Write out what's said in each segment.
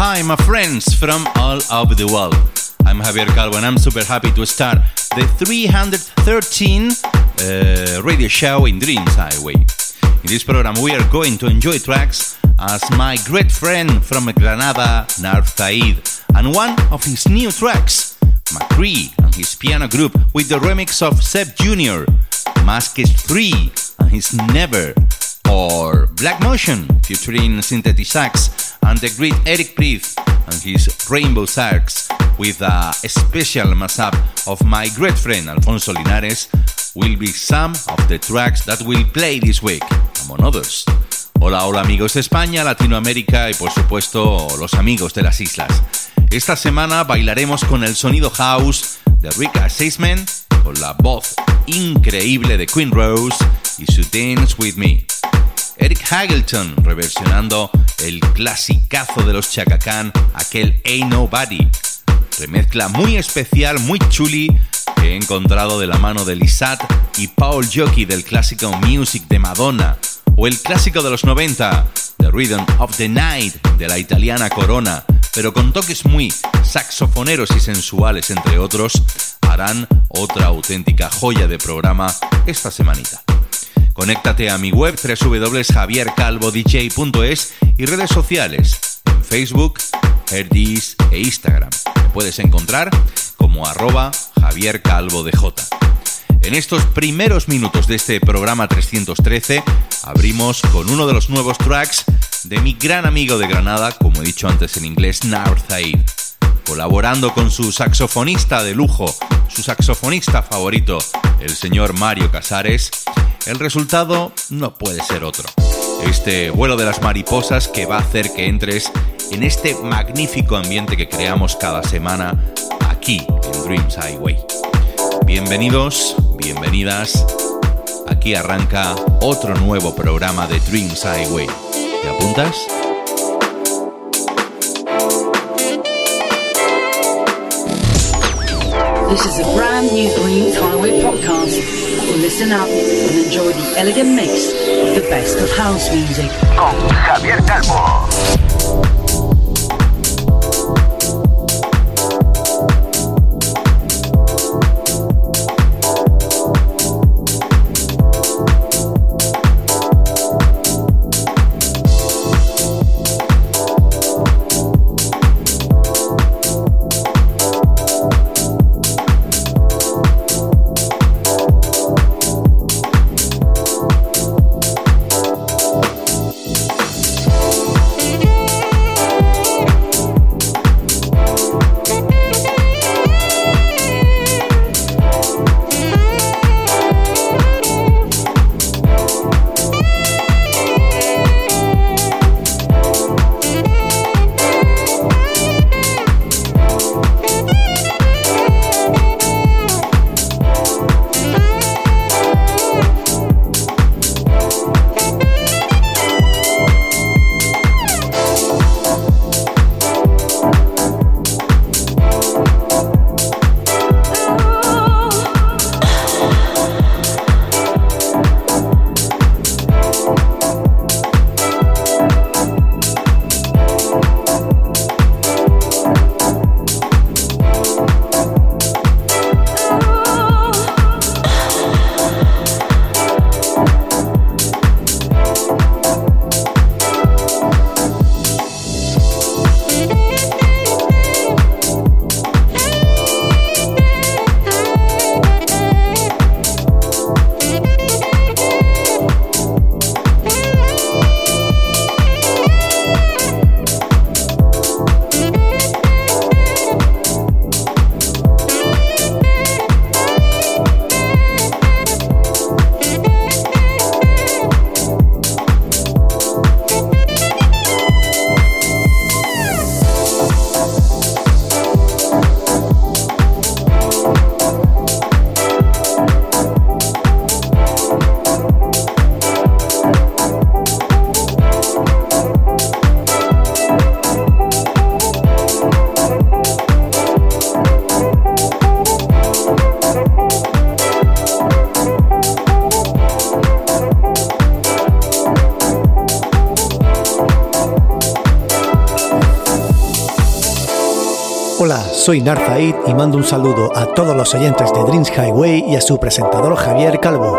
Hi, my friends from all over the world. I'm Javier Calvo and I'm super happy to start the 313 uh, radio show in Dreams Highway. In this program, we are going to enjoy tracks as my great friend from Granada, Narf Said, and one of his new tracks, McCree and his piano group with the remix of Seb Jr., Masked 3 and his Never, or Black Motion featuring Synthetic Sax and the great Eric Priest and his Rainbow Sax with a special mashup of my great friend Alfonso Linares will be some of the tracks that will play this week, among others. Hola, hola amigos de España, Latinoamérica y por supuesto los amigos de las islas. Esta semana bailaremos con el sonido house de Rick Assessment, con la voz increíble de Queen Rose y su Dance With Me. Eric Hagelton reversionando el clasicazo de los Chacacán, aquel Ain't Nobody. Remezcla muy especial, muy chuli, que he encontrado de la mano de Lisat y Paul Jockey del clásico Music de Madonna. O el clásico de los 90, The Rhythm of the Night de la italiana Corona, pero con toques muy saxofoneros y sensuales entre otros, harán otra auténtica joya de programa esta semanita. Conéctate a mi web www.javiercalvodj.es y redes sociales en Facebook, Herdis e Instagram. Puedes encontrar como arroba Javier Calvo. En estos primeros minutos de este programa 313 abrimos con uno de los nuevos tracks de mi gran amigo de Granada, como he dicho antes en inglés, Narthaid colaborando con su saxofonista de lujo, su saxofonista favorito, el señor Mario Casares, el resultado no puede ser otro. Este vuelo de las mariposas que va a hacer que entres en este magnífico ambiente que creamos cada semana aquí en Dreams Highway. Bienvenidos, bienvenidas. Aquí arranca otro nuevo programa de Dreams Highway. ¿Te apuntas? This is a brand new Dreams Highway podcast. Listen up and enjoy the elegant mix of the best of house music. Con Javier Calvo. Soy Narzaid y mando un saludo a todos los oyentes de Dreams Highway y a su presentador Javier Calvo.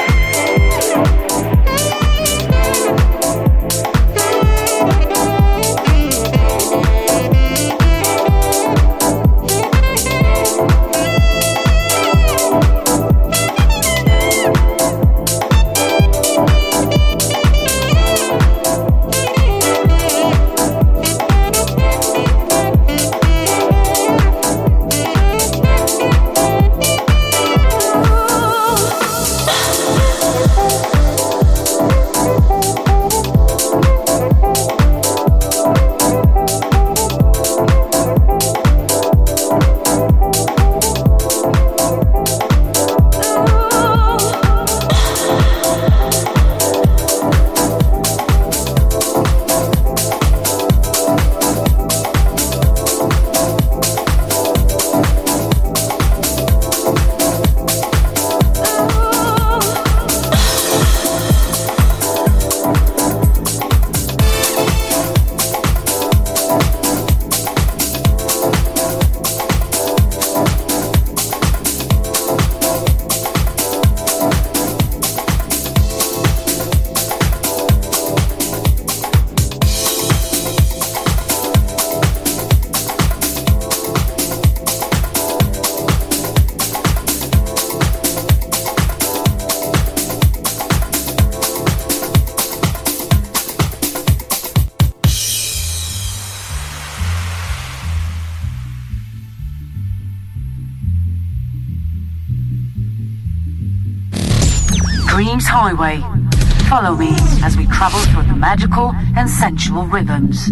Magical and sensual rhythms.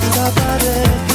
quedaré contigo.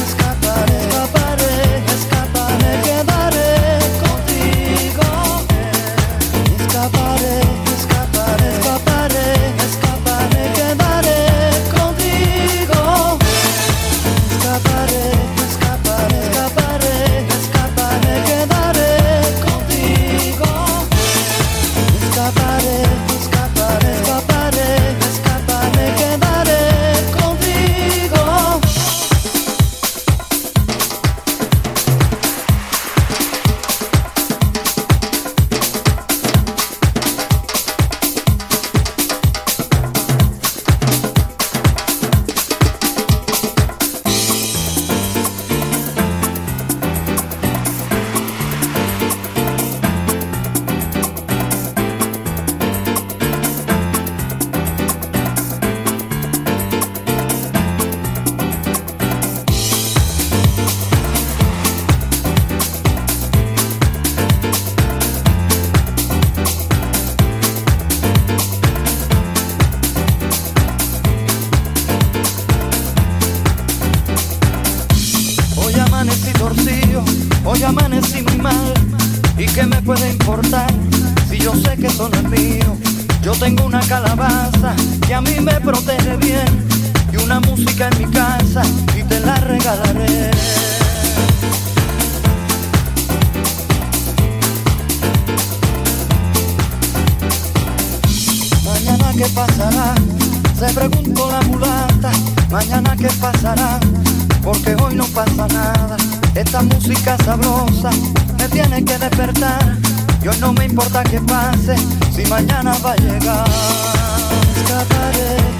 A mí me protege bien y una música en mi casa y te la regalaré. Mañana qué pasará, se preguntó la mulata. Mañana qué pasará, porque hoy no pasa nada. Esta música sabrosa me tiene que despertar. Y hoy no me importa qué pase, si mañana va a llegar. Escaparé, escaparé,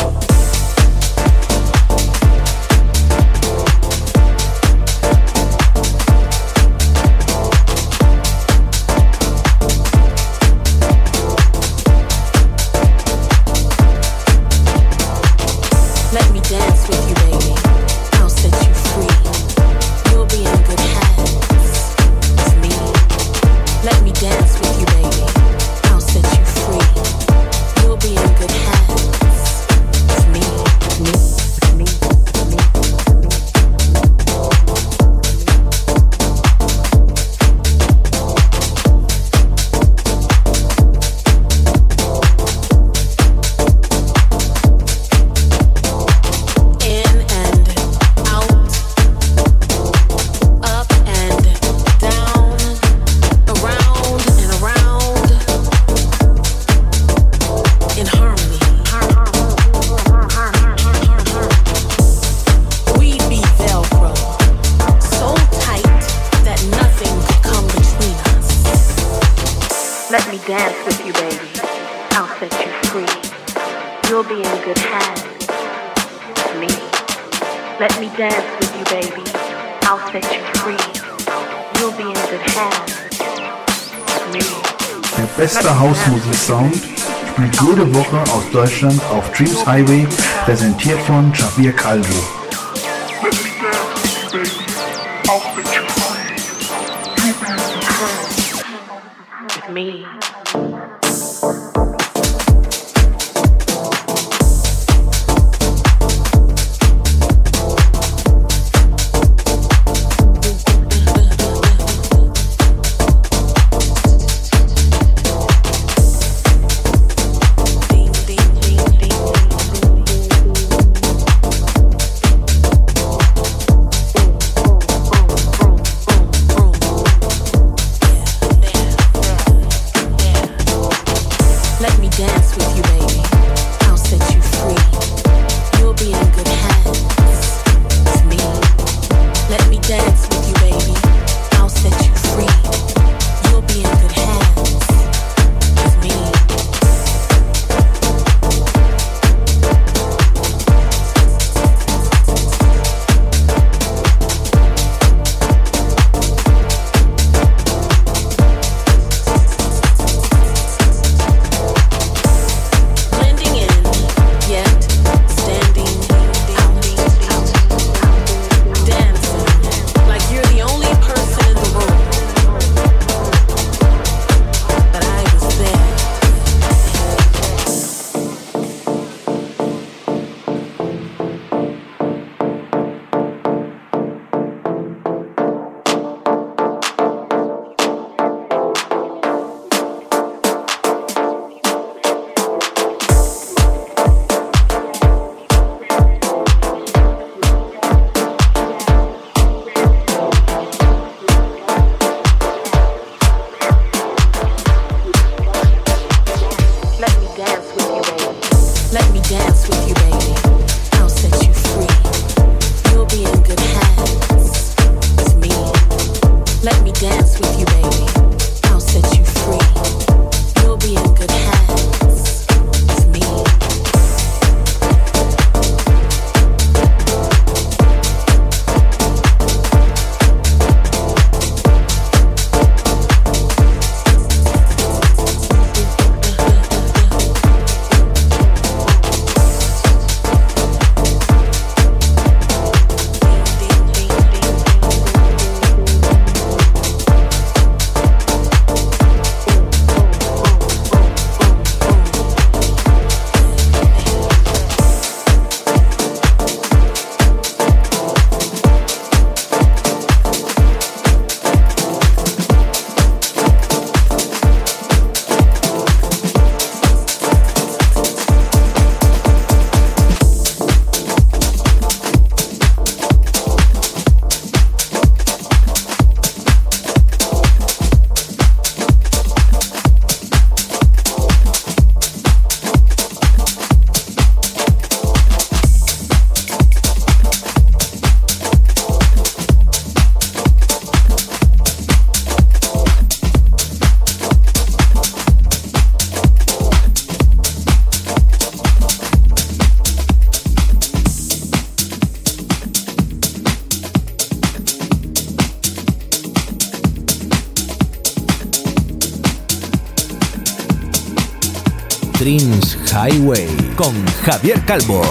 Deutschland auf Dreams Highway, präsentiert von Javier Calvo. me. dance with you, baby. Calvo.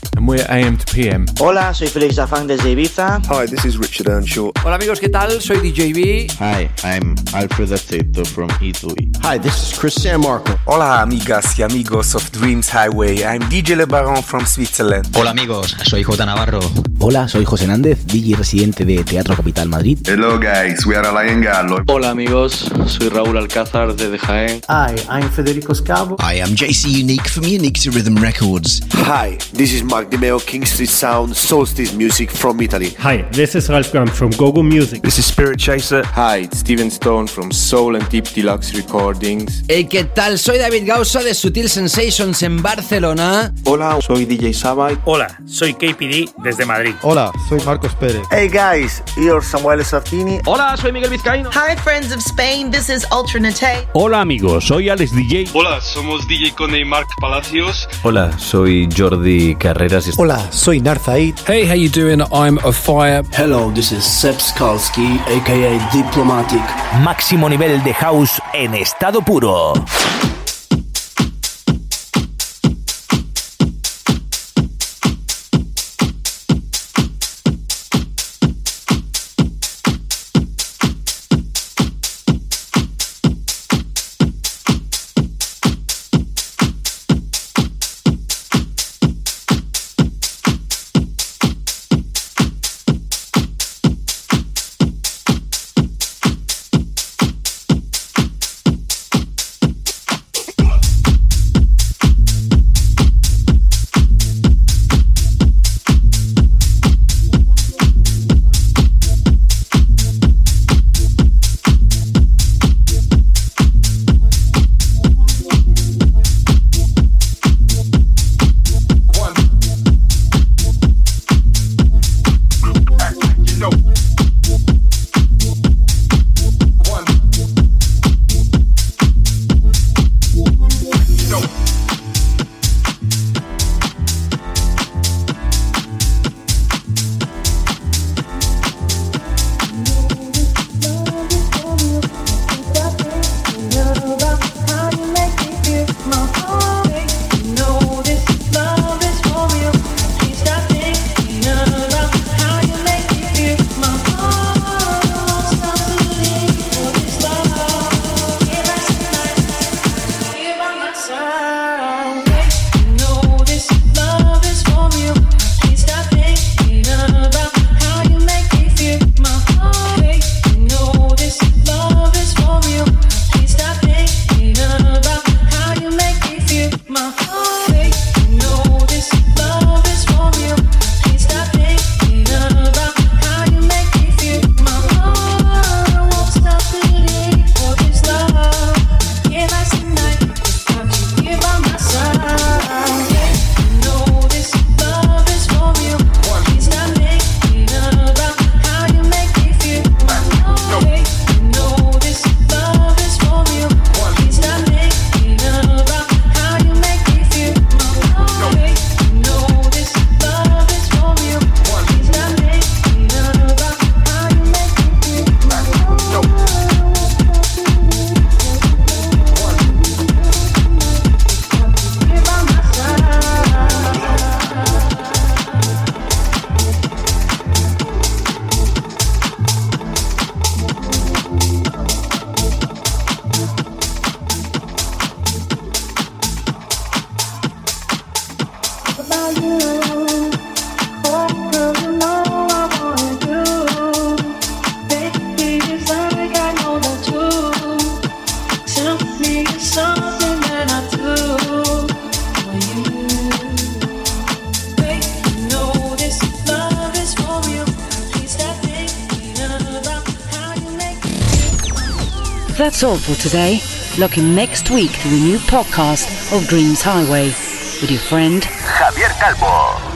And we're AM to PM. Hola, soy Felix Zafang desde Ibiza. Hi, this is Richard Earnshaw. Hola amigos, ¿qué tal? Soy DJ B. Hi, I'm Alfred Aceto from Italy. Hi, this is Chris San Marco. Hola amigas y amigos of Dreams Highway. I'm DJ Le Baron from Switzerland. Hola amigos, soy J Navarro. Hola, soy José Nández, DJ residente de Teatro Capital Madrid. Hello guys, we are Alain Gallo. Hola amigos, soy Raúl Alcázar de Jaén. Hi, I'm Federico Scavo. Hi, I'm JC Unique from Unique to Rhythm Records. Hi, this is Mark Dimeo, King Street Sound, Solstice Music from Italy. Hi, this is Ralph Graham from Gogo Music. This is Spirit Chaser. Hi, it's Steven Stone from Soul and Deep Deluxe Recordings. Hey, ¿qué tal? Soy David Gausa de Sutil Sensations en Barcelona. Hola, soy DJ Sabai. Hola, soy KPD desde Madrid. Hola, soy Marcos Pérez. Hey guys, you're Samuel Sartini. Hola, soy Miguel Vizcaíno. Hi friends of Spain, this is Ultranate. Hola amigos, soy Alex DJ. Hola, somos DJ Cone y Mark Palacios. Hola, soy Jordi Carreras. Hola, soy Narzaid. Hey, how you doing? I'm a fire. Hello, this is Seb Skalski, aka Diplomatic. Máximo nivel de house en estado puro. Today. Look in next week to the new podcast of Dreams Highway with your friend Javier Calvo.